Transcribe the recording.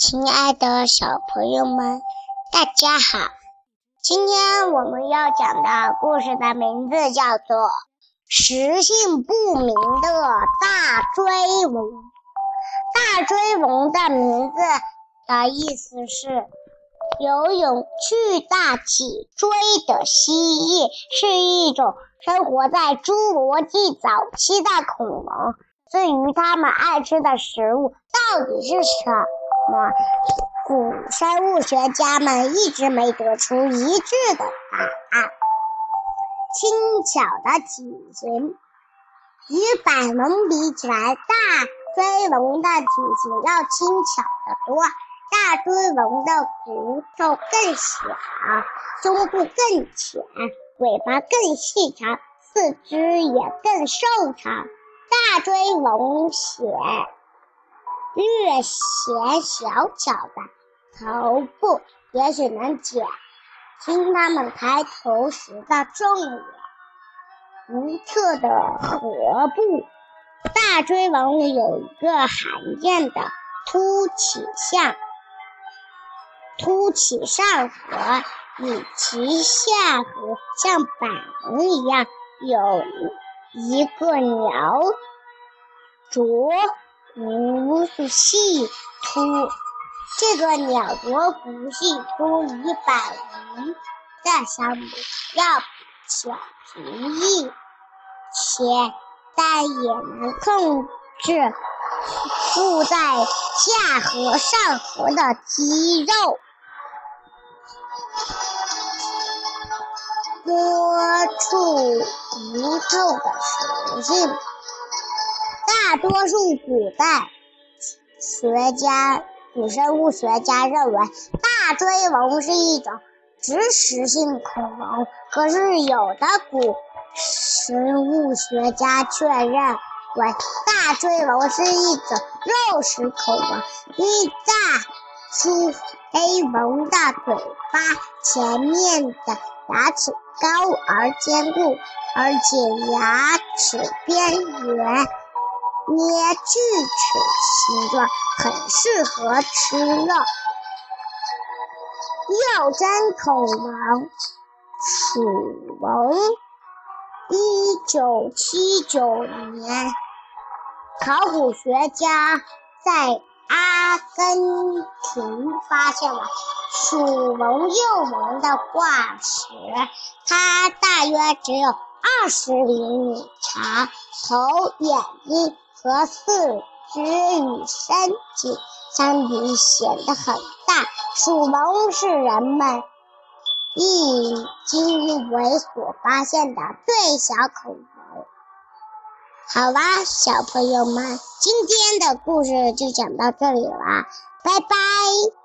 亲爱的小朋友们，大家好！今天我们要讲的故事的名字叫做《食性不明的大追龙》。大追龙的名字的意思是游泳巨大脊椎的蜥蜴，是一种生活在侏罗纪早期的恐龙。至于它们爱吃的食物到底是什么，古生物学家们一直没得出一致的答案。轻巧的体型，与百龙比起来，大追龙的体型要轻巧得多。大追龙的骨头更小，胸部更浅，尾巴更细长，四肢也更瘦长。大追龙显略显小巧的头部，也许能减轻它们抬头时的重量。独特的颌部，大追龙有一个罕见的凸起向凸起上颌，与其下颌像板龙一样有。一个鸟啄骨细突，这个鸟啄不细突与板鱼的相比要比较平易，且但也能控制附在下颌上颌的肌肉。多处骨头的属性。大多数古代学家、古生物学家认为，大追龙是一种植食性恐龙。可是，有的古生物学家却认为，大追龙是一种肉食恐龙，因为大出黑龙的嘴巴前面的。牙齿高而坚固，而且牙齿边缘捏锯齿形状，很适合吃肉。幼真恐龙属龙，一九七九年，考古学家在。阿根廷发现了属龙幼龙的化石，它大约只有二十厘米长，头、眼睛和四肢与身体相比显得很大。属龙是人们迄今为所发现的最小恐龙。好啦，小朋友们，今天的故事就讲到这里啦，拜拜。